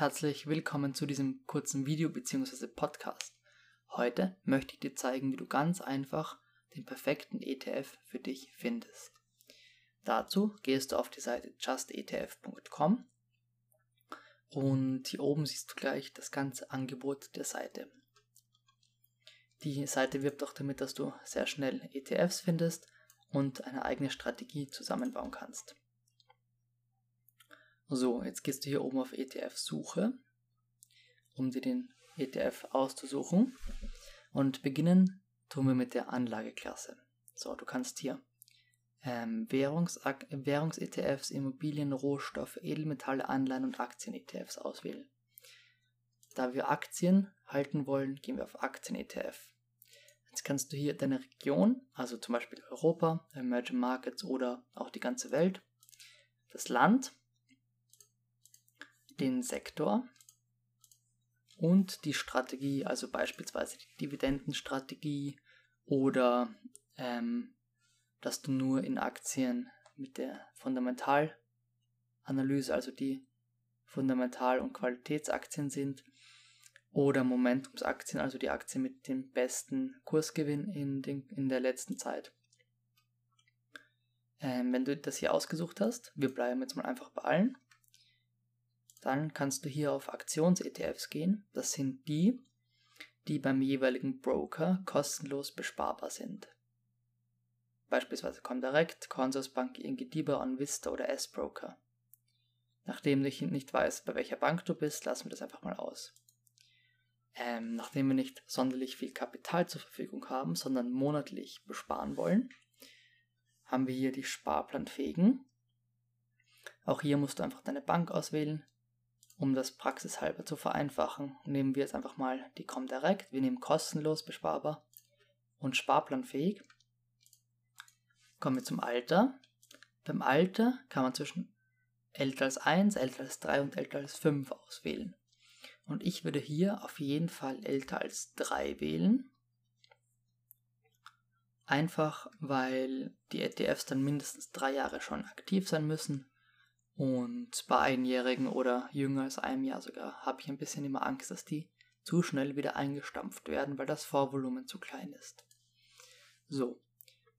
herzlich willkommen zu diesem kurzen Video bzw. Podcast. Heute möchte ich dir zeigen, wie du ganz einfach den perfekten ETF für dich findest. Dazu gehst du auf die Seite justetf.com und hier oben siehst du gleich das ganze Angebot der Seite. Die Seite wirbt auch damit, dass du sehr schnell ETFs findest und eine eigene Strategie zusammenbauen kannst. So, jetzt gehst du hier oben auf ETF-Suche, um dir den ETF auszusuchen. Und beginnen tun wir mit der Anlageklasse. So, du kannst hier ähm, Währungs-ETFs, Währungs Immobilien, Rohstoffe, Edelmetalle, Anleihen und Aktien-ETFs auswählen. Da wir Aktien halten wollen, gehen wir auf Aktien-ETF. Jetzt kannst du hier deine Region, also zum Beispiel Europa, Emerging Markets oder auch die ganze Welt, das Land den Sektor und die Strategie, also beispielsweise die Dividendenstrategie oder ähm, dass du nur in Aktien mit der Fundamentalanalyse, also die Fundamental- und Qualitätsaktien sind, oder Momentumsaktien, also die Aktien mit dem besten Kursgewinn in, den, in der letzten Zeit. Ähm, wenn du das hier ausgesucht hast, wir bleiben jetzt mal einfach bei allen, dann kannst du hier auf Aktions-ETFs gehen. Das sind die, die beim jeweiligen Broker kostenlos besparbar sind. Beispielsweise Comdirect, Consorsbank, ING DIBA, OnVista oder S-Broker. Nachdem ich nicht weiß, bei welcher Bank du bist, lassen wir das einfach mal aus. Ähm, nachdem wir nicht sonderlich viel Kapital zur Verfügung haben, sondern monatlich besparen wollen, haben wir hier die Sparplanfähigen. Auch hier musst du einfach deine Bank auswählen, um das praxishalber zu vereinfachen, nehmen wir jetzt einfach mal die Comdirect. Wir nehmen kostenlos besparbar und sparplanfähig. Kommen wir zum Alter. Beim Alter kann man zwischen älter als 1, älter als 3 und älter als 5 auswählen. Und ich würde hier auf jeden Fall älter als 3 wählen. Einfach weil die ETFs dann mindestens 3 Jahre schon aktiv sein müssen und bei Einjährigen oder jünger als einem Jahr sogar habe ich ein bisschen immer Angst, dass die zu schnell wieder eingestampft werden, weil das Vorvolumen zu klein ist. So,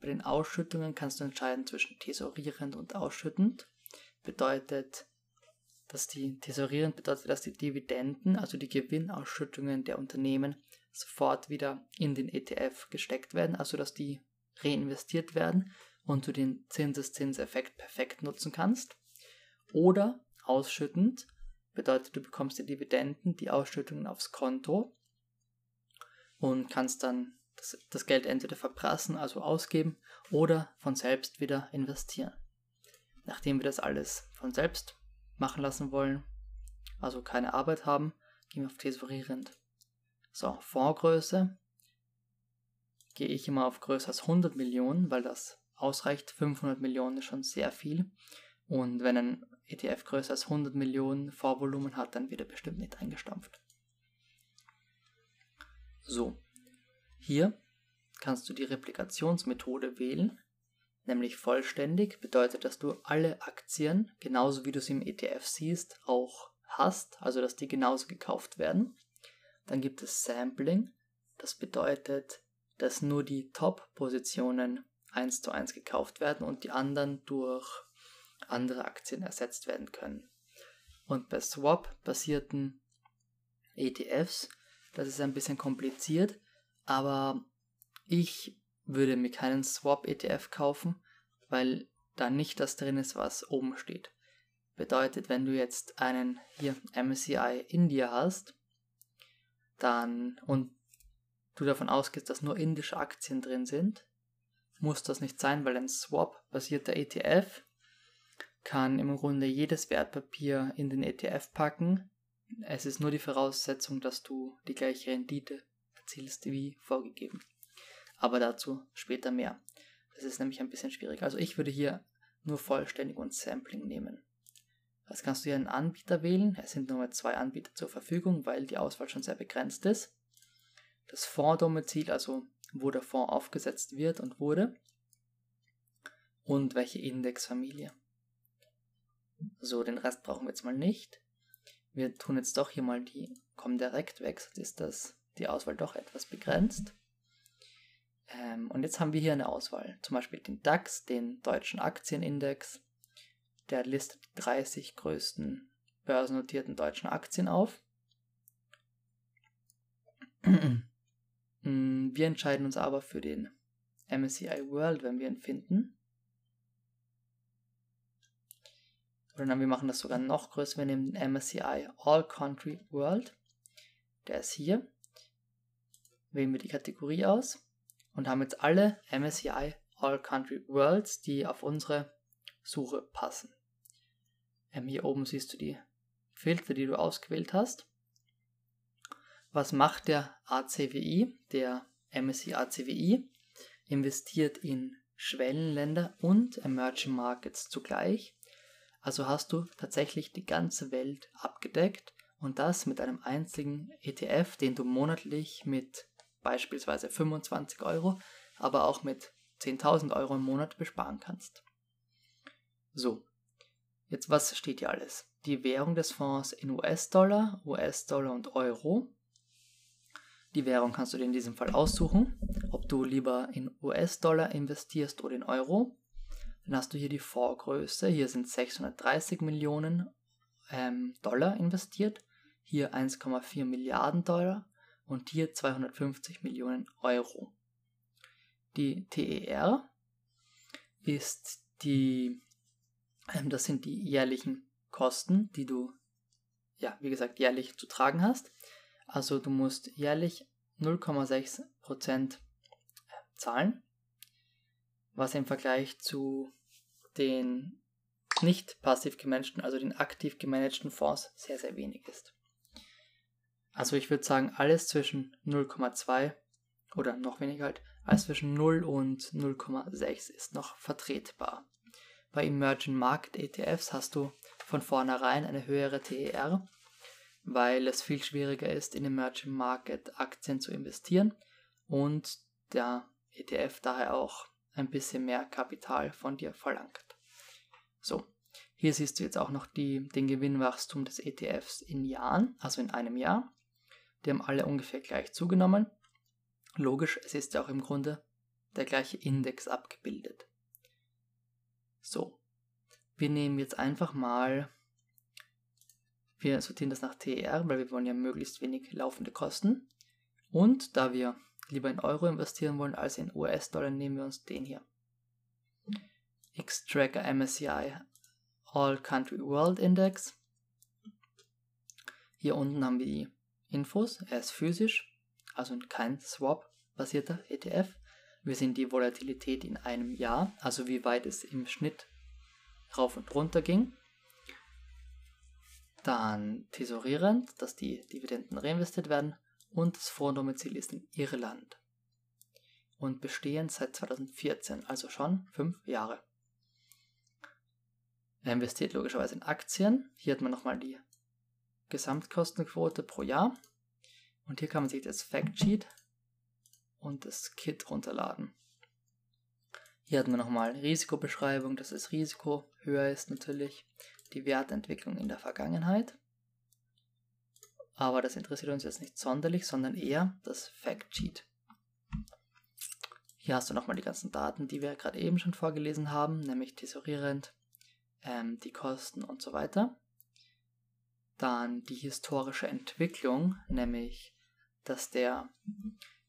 bei den Ausschüttungen kannst du entscheiden zwischen tesorierend und ausschüttend. Bedeutet, dass die tesorierend bedeutet, dass die Dividenden, also die Gewinnausschüttungen der Unternehmen, sofort wieder in den ETF gesteckt werden, also dass die reinvestiert werden und du den Zinseszinseffekt perfekt nutzen kannst. Oder ausschüttend bedeutet, du bekommst die Dividenden, die Ausschüttungen aufs Konto und kannst dann das, das Geld entweder verprassen, also ausgeben, oder von selbst wieder investieren. Nachdem wir das alles von selbst machen lassen wollen, also keine Arbeit haben, gehen wir auf tesorierend. So, Fondsgröße gehe ich immer auf größer als 100 Millionen, weil das ausreicht. 500 Millionen ist schon sehr viel. Und wenn ein ETF größer als 100 Millionen Vorvolumen hat, dann wird er bestimmt nicht eingestampft. So, hier kannst du die Replikationsmethode wählen, nämlich vollständig, bedeutet, dass du alle Aktien, genauso wie du sie im ETF siehst, auch hast, also dass die genauso gekauft werden. Dann gibt es Sampling, das bedeutet, dass nur die Top-Positionen 1 zu 1 gekauft werden und die anderen durch andere Aktien ersetzt werden können. Und bei Swap-basierten ETFs, das ist ein bisschen kompliziert, aber ich würde mir keinen Swap-ETF kaufen, weil da nicht das drin ist, was oben steht. Bedeutet, wenn du jetzt einen hier MSCI India hast, dann und du davon ausgehst, dass nur indische Aktien drin sind, muss das nicht sein, weil ein Swap-basierter ETF kann im Grunde jedes Wertpapier in den ETF packen. Es ist nur die Voraussetzung, dass du die gleiche Rendite erzielst wie vorgegeben. Aber dazu später mehr. Das ist nämlich ein bisschen schwierig. Also ich würde hier nur vollständig und Sampling nehmen. Jetzt kannst du hier einen Anbieter wählen. Es sind nur zwei Anbieter zur Verfügung, weil die Auswahl schon sehr begrenzt ist. Das Fonddomizil, also wo der Fonds aufgesetzt wird und wurde. Und welche Indexfamilie. So, den Rest brauchen wir jetzt mal nicht. wir tun jetzt doch hier mal die, kommen direkt weg, sonst ist das die Auswahl doch etwas begrenzt. Ähm, und jetzt haben wir hier eine Auswahl, zum Beispiel den DAX, den deutschen Aktienindex, der listet die 30 größten börsennotierten deutschen Aktien auf. Mm, wir entscheiden uns aber für den MSCI World, wenn wir ihn finden. Oder dann wir machen das sogar noch größer, wir nehmen den MSCI All Country World. Der ist hier. Wählen wir die Kategorie aus und haben jetzt alle MSCI All Country Worlds, die auf unsere Suche passen. Ähm, hier oben siehst du die Filter, die du ausgewählt hast. Was macht der ACWI? Der MSCI ACWI investiert in Schwellenländer und Emerging Markets zugleich. Also hast du tatsächlich die ganze Welt abgedeckt und das mit einem einzigen ETF, den du monatlich mit beispielsweise 25 Euro, aber auch mit 10.000 Euro im Monat besparen kannst. So, jetzt was steht hier alles? Die Währung des Fonds in US-Dollar, US-Dollar und Euro. Die Währung kannst du dir in diesem Fall aussuchen, ob du lieber in US-Dollar investierst oder in Euro. Dann hast du hier die Vorgröße. Hier sind 630 Millionen ähm, Dollar investiert, hier 1,4 Milliarden Dollar und hier 250 Millionen Euro. Die TER ist die, ähm, das sind die jährlichen Kosten, die du, ja, wie gesagt, jährlich zu tragen hast. Also du musst jährlich 0,6% zahlen, was im Vergleich zu den nicht passiv gemanagten, also den aktiv gemanagten Fonds sehr, sehr wenig ist. Also ich würde sagen, alles zwischen 0,2 oder noch weniger halt, alles zwischen 0 und 0,6 ist noch vertretbar. Bei Emerging Market ETFs hast du von vornherein eine höhere TER, weil es viel schwieriger ist, in Emerging Market Aktien zu investieren und der ETF daher auch ein bisschen mehr Kapital von dir verlangt. So, hier siehst du jetzt auch noch die, den Gewinnwachstum des ETFs in Jahren, also in einem Jahr. Die haben alle ungefähr gleich zugenommen. Logisch, es ist ja auch im Grunde der gleiche Index abgebildet. So, wir nehmen jetzt einfach mal, wir sortieren das nach TER, weil wir wollen ja möglichst wenig laufende Kosten. Und da wir lieber in Euro investieren wollen als in US-Dollar, nehmen wir uns den hier. X-Tracker MSCI All Country World Index. Hier unten haben wir die Infos. Er ist physisch, also kein Swap-basierter ETF. Wir sehen die Volatilität in einem Jahr, also wie weit es im Schnitt rauf und runter ging. Dann tesorierend, dass die Dividenden reinvestiert werden. Und das Fondsdomizil ist in Irland. Und bestehend seit 2014, also schon fünf Jahre. Er investiert logischerweise in Aktien. Hier hat man nochmal die Gesamtkostenquote pro Jahr. Und hier kann man sich das Factsheet und das Kit runterladen. Hier hat man nochmal Risikobeschreibung, dass das Risiko höher ist natürlich, die Wertentwicklung in der Vergangenheit. Aber das interessiert uns jetzt nicht sonderlich, sondern eher das Factsheet. Hier hast du nochmal die ganzen Daten, die wir gerade eben schon vorgelesen haben, nämlich tesorierend, ähm, die Kosten und so weiter. Dann die historische Entwicklung, nämlich dass der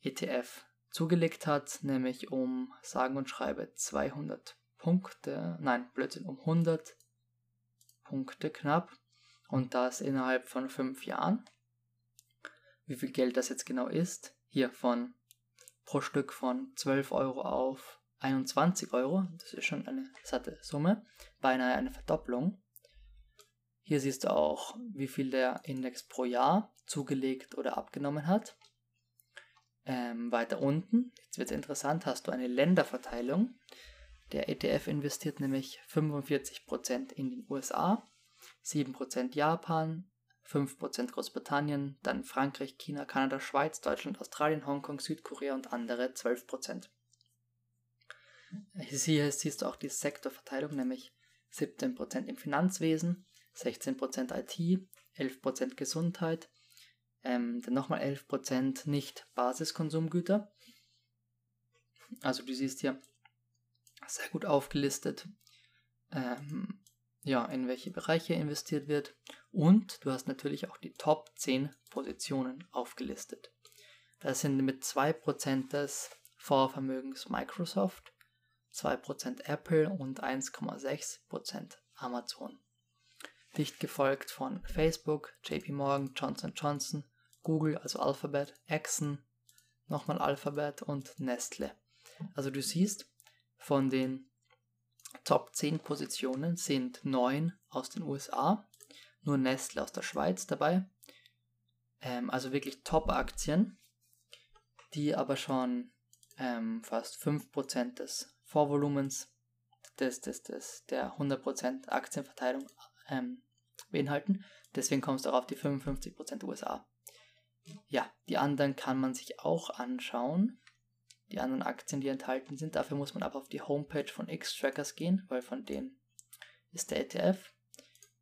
ETF zugelegt hat, nämlich um sagen und schreibe 200 Punkte, nein, Blödsinn, um 100 Punkte knapp und das innerhalb von fünf Jahren. Wie viel Geld das jetzt genau ist, hier von pro Stück von 12 Euro auf 21 Euro, das ist schon eine satte Summe, beinahe eine Verdopplung. Hier siehst du auch, wie viel der Index pro Jahr zugelegt oder abgenommen hat. Ähm, weiter unten, jetzt wird es interessant, hast du eine Länderverteilung. Der ETF investiert nämlich 45% in den USA, 7% Japan, 5% Großbritannien, dann Frankreich, China, Kanada, Schweiz, Deutschland, Australien, Hongkong, Südkorea und andere 12%. Hier siehst du auch die Sektorverteilung, nämlich 17% im Finanzwesen, 16% IT, 11% Gesundheit, ähm, dann nochmal 11% nicht Basiskonsumgüter. Also du siehst hier sehr gut aufgelistet, ähm, ja, in welche Bereiche investiert wird. Und du hast natürlich auch die Top 10 Positionen aufgelistet. Das sind mit 2% des Vorvermögens Microsoft, 2% Apple und 1,6% Amazon. Dicht gefolgt von Facebook, JP Morgan, Johnson Johnson, Google, also Alphabet, Exxon, nochmal Alphabet und Nestle. Also du siehst, von den Top 10 Positionen sind 9 aus den USA, nur Nestle aus der Schweiz dabei. Ähm, also wirklich Top-Aktien, die aber schon ähm, fast 5% des Vorvolumens des, des, des, der 100% Aktienverteilung ähm, beinhalten. Deswegen kommst du auch auf die 55% USA. Ja, die anderen kann man sich auch anschauen. Die anderen Aktien, die enthalten sind. Dafür muss man aber auf die Homepage von X-Trackers gehen, weil von denen ist der ETF.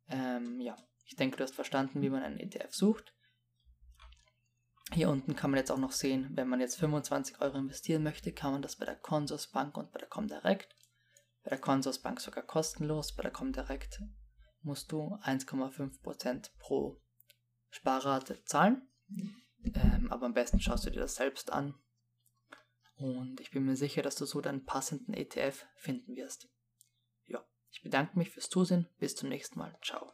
Ähm, ja, ich denke, du hast verstanden, wie man einen ETF sucht. Hier unten kann man jetzt auch noch sehen, wenn man jetzt 25 Euro investieren möchte, kann man das bei der Consorsbank und bei der Comdirect. Bei der Consorsbank sogar kostenlos, bei der Comdirect musst du 1,5% pro Sparrate zahlen. Ähm, aber am besten schaust du dir das selbst an. Und ich bin mir sicher, dass du so deinen passenden ETF finden wirst. Ich bedanke mich fürs Zusehen. Bis zum nächsten Mal. Ciao.